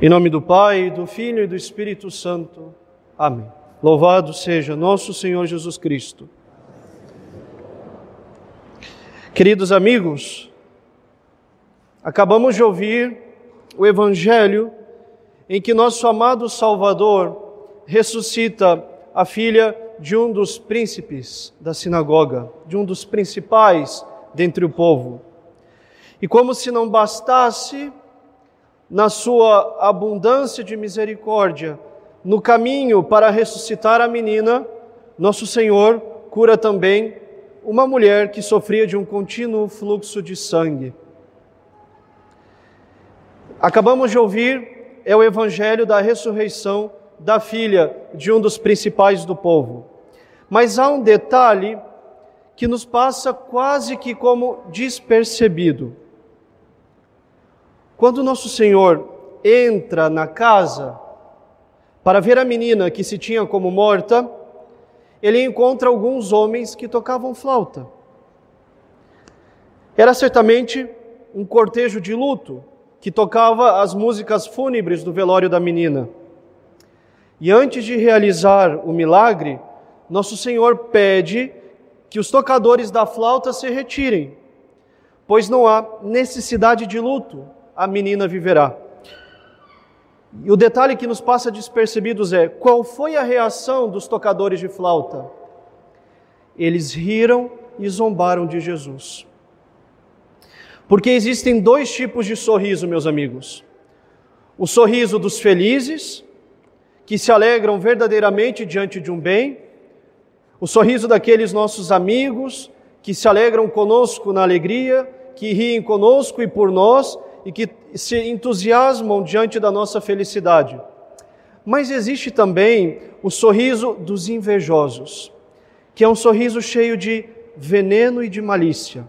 Em nome do Pai, do Filho e do Espírito Santo. Amém. Louvado seja nosso Senhor Jesus Cristo. Queridos amigos, acabamos de ouvir o Evangelho em que nosso amado Salvador ressuscita a filha de um dos príncipes da sinagoga, de um dos principais dentre o povo. E como se não bastasse, na sua abundância de misericórdia, no caminho para ressuscitar a menina, nosso Senhor cura também uma mulher que sofria de um contínuo fluxo de sangue. Acabamos de ouvir é o evangelho da ressurreição da filha de um dos principais do povo. Mas há um detalhe que nos passa quase que como despercebido. Quando nosso Senhor entra na casa para ver a menina que se tinha como morta, ele encontra alguns homens que tocavam flauta. Era certamente um cortejo de luto que tocava as músicas fúnebres do velório da menina. E antes de realizar o milagre, nosso Senhor pede que os tocadores da flauta se retirem, pois não há necessidade de luto, a menina viverá. E o detalhe que nos passa despercebidos é: qual foi a reação dos tocadores de flauta? Eles riram e zombaram de Jesus. Porque existem dois tipos de sorriso, meus amigos: o sorriso dos felizes, que se alegram verdadeiramente diante de um bem, o sorriso daqueles nossos amigos que se alegram conosco na alegria, que riem conosco e por nós e que se entusiasmam diante da nossa felicidade. Mas existe também o sorriso dos invejosos, que é um sorriso cheio de veneno e de malícia.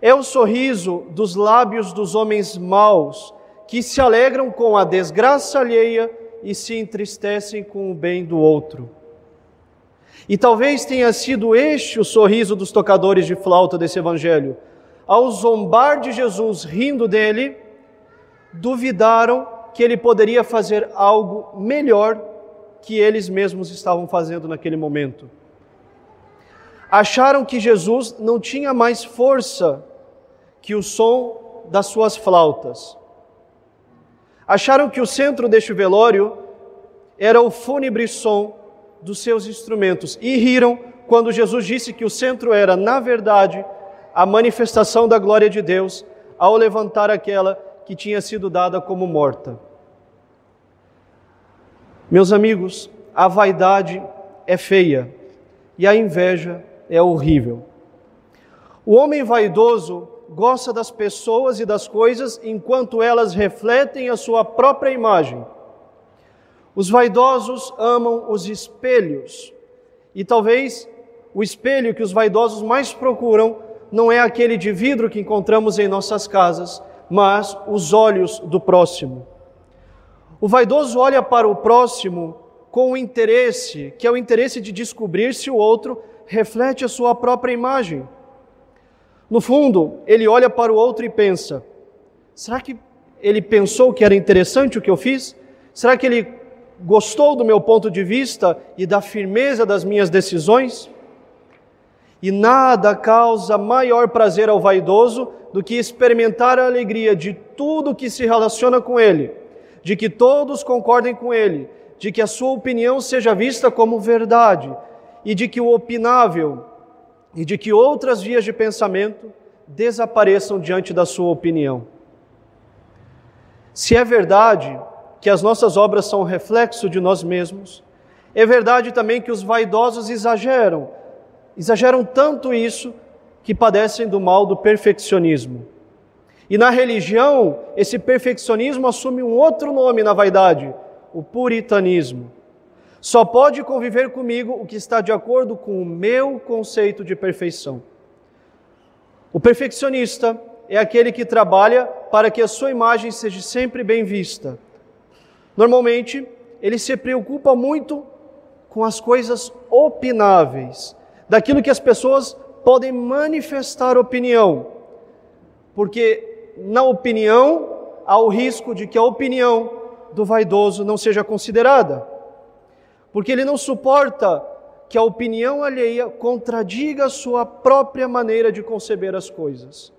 É o sorriso dos lábios dos homens maus, que se alegram com a desgraça alheia e se entristecem com o bem do outro. E talvez tenha sido este o sorriso dos tocadores de flauta desse evangelho ao zombar de Jesus, rindo dele, duvidaram que ele poderia fazer algo melhor que eles mesmos estavam fazendo naquele momento. Acharam que Jesus não tinha mais força que o som das suas flautas. Acharam que o centro deste velório era o fúnebre som dos seus instrumentos e riram quando Jesus disse que o centro era, na verdade, a manifestação da glória de Deus ao levantar aquela que tinha sido dada como morta. Meus amigos, a vaidade é feia e a inveja é horrível. O homem vaidoso gosta das pessoas e das coisas enquanto elas refletem a sua própria imagem. Os vaidosos amam os espelhos e talvez o espelho que os vaidosos mais procuram não é aquele de vidro que encontramos em nossas casas, mas os olhos do próximo. O vaidoso olha para o próximo com o interesse, que é o interesse de descobrir se o outro reflete a sua própria imagem. No fundo, ele olha para o outro e pensa: será que ele pensou que era interessante o que eu fiz? Será que ele gostou do meu ponto de vista e da firmeza das minhas decisões? E nada causa maior prazer ao vaidoso do que experimentar a alegria de tudo que se relaciona com ele, de que todos concordem com ele, de que a sua opinião seja vista como verdade e de que o opinável e de que outras vias de pensamento desapareçam diante da sua opinião. Se é verdade que as nossas obras são reflexo de nós mesmos, é verdade também que os vaidosos exageram exageram tanto isso que padecem do mal do perfeccionismo. E na religião, esse perfeccionismo assume um outro nome na vaidade, o puritanismo. Só pode conviver comigo o que está de acordo com o meu conceito de perfeição. O perfeccionista é aquele que trabalha para que a sua imagem seja sempre bem vista. Normalmente, ele se preocupa muito com as coisas opináveis, daquilo que as pessoas podem manifestar opinião, porque na opinião há o risco de que a opinião do vaidoso não seja considerada, porque ele não suporta que a opinião alheia contradiga a sua própria maneira de conceber as coisas.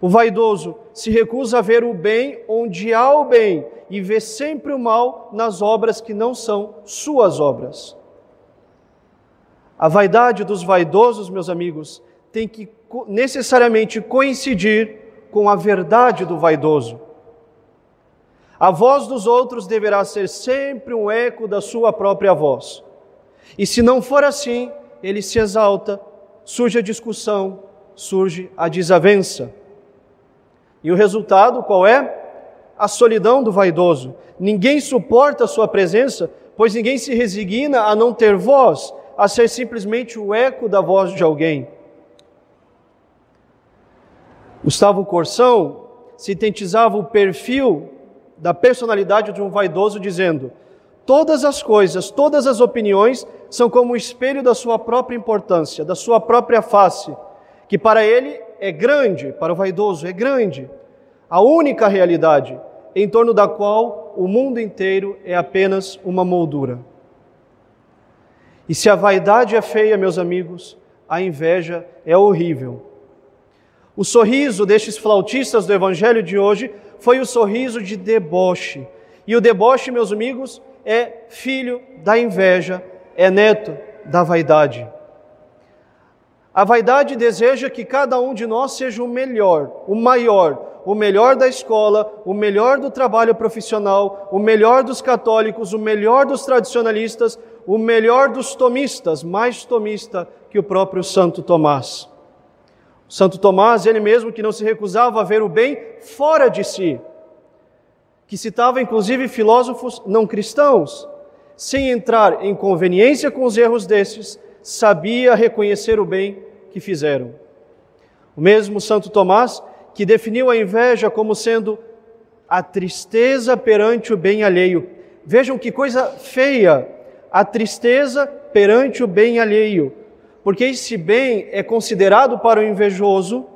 O vaidoso se recusa a ver o bem onde há o bem e vê sempre o mal nas obras que não são suas obras. A vaidade dos vaidosos, meus amigos, tem que necessariamente coincidir com a verdade do vaidoso. A voz dos outros deverá ser sempre um eco da sua própria voz. E se não for assim, ele se exalta, surge a discussão, surge a desavença. E o resultado qual é? A solidão do vaidoso. Ninguém suporta a sua presença, pois ninguém se resigna a não ter voz, a ser simplesmente o eco da voz de alguém. Gustavo Corsão sintetizava o perfil da personalidade de um vaidoso dizendo: Todas as coisas, todas as opiniões são como o espelho da sua própria importância, da sua própria face, que para ele é grande, para o vaidoso é grande, a única realidade em torno da qual o mundo inteiro é apenas uma moldura. E se a vaidade é feia, meus amigos, a inveja é horrível. O sorriso destes flautistas do evangelho de hoje foi o sorriso de deboche. E o deboche, meus amigos, é filho da inveja, é neto da vaidade. A vaidade deseja que cada um de nós seja o melhor, o maior, o melhor da escola, o melhor do trabalho profissional, o melhor dos católicos, o melhor dos tradicionalistas, o melhor dos tomistas, mais tomista que o próprio Santo Tomás. Santo Tomás, ele mesmo que não se recusava a ver o bem fora de si, que citava inclusive filósofos não cristãos, sem entrar em conveniência com os erros desses, sabia reconhecer o bem que fizeram. O mesmo Santo Tomás, que definiu a inveja como sendo a tristeza perante o bem alheio. Vejam que coisa feia, a tristeza perante o bem alheio, porque esse bem é considerado para o invejoso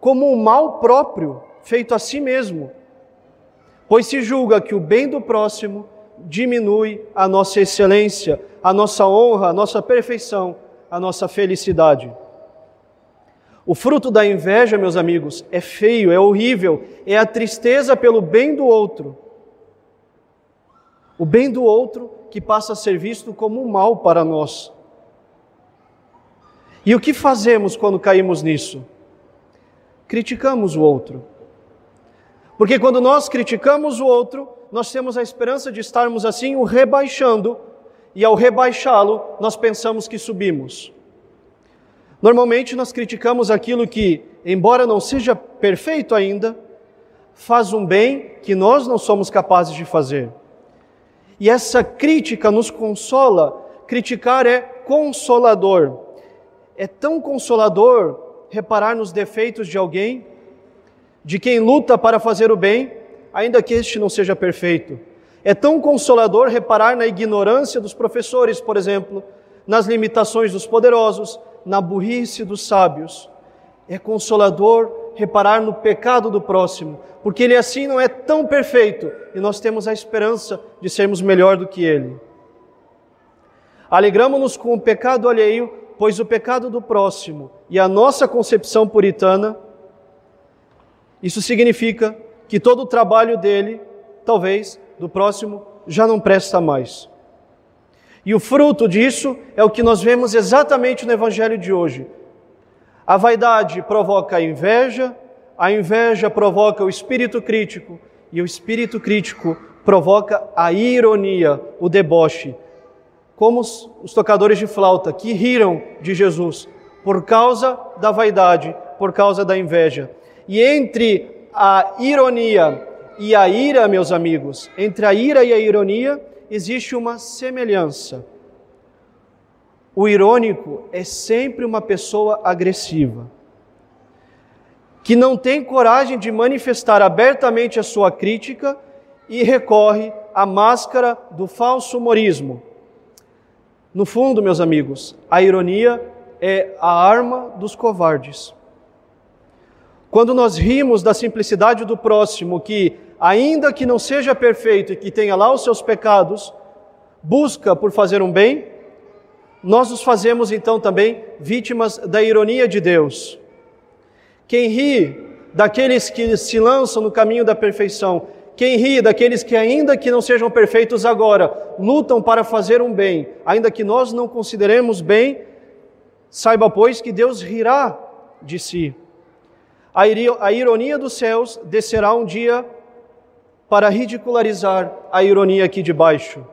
como um mal próprio, feito a si mesmo, pois se julga que o bem do próximo diminui a nossa excelência, a nossa honra, a nossa perfeição, a nossa felicidade. O fruto da inveja, meus amigos, é feio, é horrível, é a tristeza pelo bem do outro. O bem do outro que passa a ser visto como um mal para nós. E o que fazemos quando caímos nisso? Criticamos o outro. Porque quando nós criticamos o outro, nós temos a esperança de estarmos assim o rebaixando, e ao rebaixá-lo, nós pensamos que subimos. Normalmente nós criticamos aquilo que, embora não seja perfeito ainda, faz um bem que nós não somos capazes de fazer. E essa crítica nos consola. Criticar é consolador. É tão consolador reparar nos defeitos de alguém de quem luta para fazer o bem, ainda que este não seja perfeito. É tão consolador reparar na ignorância dos professores, por exemplo, nas limitações dos poderosos, na burrice dos sábios. É consolador reparar no pecado do próximo, porque ele assim não é tão perfeito e nós temos a esperança de sermos melhor do que ele. Alegramos-nos com o pecado alheio, pois o pecado do próximo e a nossa concepção puritana isso significa que todo o trabalho dele, talvez, do próximo, já não presta mais. E o fruto disso é o que nós vemos exatamente no Evangelho de hoje. A vaidade provoca a inveja, a inveja provoca o espírito crítico, e o espírito crítico provoca a ironia, o deboche. Como os, os tocadores de flauta que riram de Jesus por causa da vaidade, por causa da inveja. E entre a ironia e a ira, meus amigos, entre a ira e a ironia existe uma semelhança. O irônico é sempre uma pessoa agressiva, que não tem coragem de manifestar abertamente a sua crítica e recorre à máscara do falso humorismo. No fundo, meus amigos, a ironia é a arma dos covardes. Quando nós rimos da simplicidade do próximo, que, ainda que não seja perfeito e que tenha lá os seus pecados, busca por fazer um bem, nós nos fazemos então também vítimas da ironia de Deus. Quem ri daqueles que se lançam no caminho da perfeição, quem ri daqueles que, ainda que não sejam perfeitos agora, lutam para fazer um bem, ainda que nós não consideremos bem, saiba, pois, que Deus rirá de si. A ironia dos céus descerá um dia para ridicularizar a ironia aqui de baixo.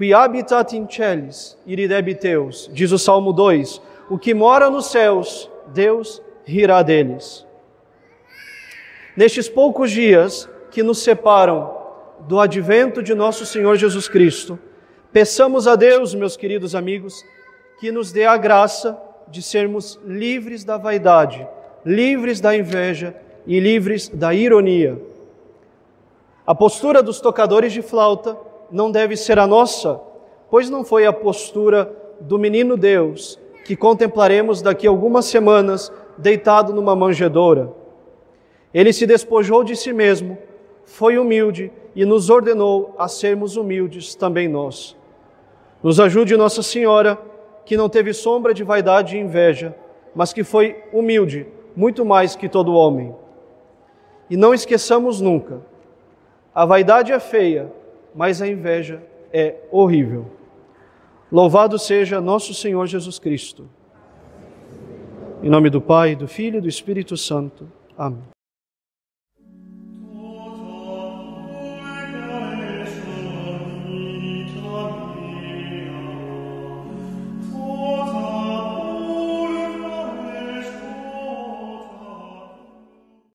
Qui habitat in celis, iridebiteus, diz o Salmo 2. O que mora nos céus, Deus rirá deles. Nestes poucos dias que nos separam do advento de nosso Senhor Jesus Cristo, peçamos a Deus, meus queridos amigos, que nos dê a graça de sermos livres da vaidade, livres da inveja e livres da ironia. A postura dos tocadores de flauta não deve ser a nossa, pois não foi a postura do menino Deus que contemplaremos daqui a algumas semanas deitado numa manjedoura. Ele se despojou de si mesmo, foi humilde e nos ordenou a sermos humildes também nós. Nos ajude Nossa Senhora, que não teve sombra de vaidade e inveja, mas que foi humilde, muito mais que todo homem. E não esqueçamos nunca: a vaidade é feia, mas a inveja é horrível. Louvado seja nosso Senhor Jesus Cristo. Em nome do Pai, do Filho e do Espírito Santo. Amém.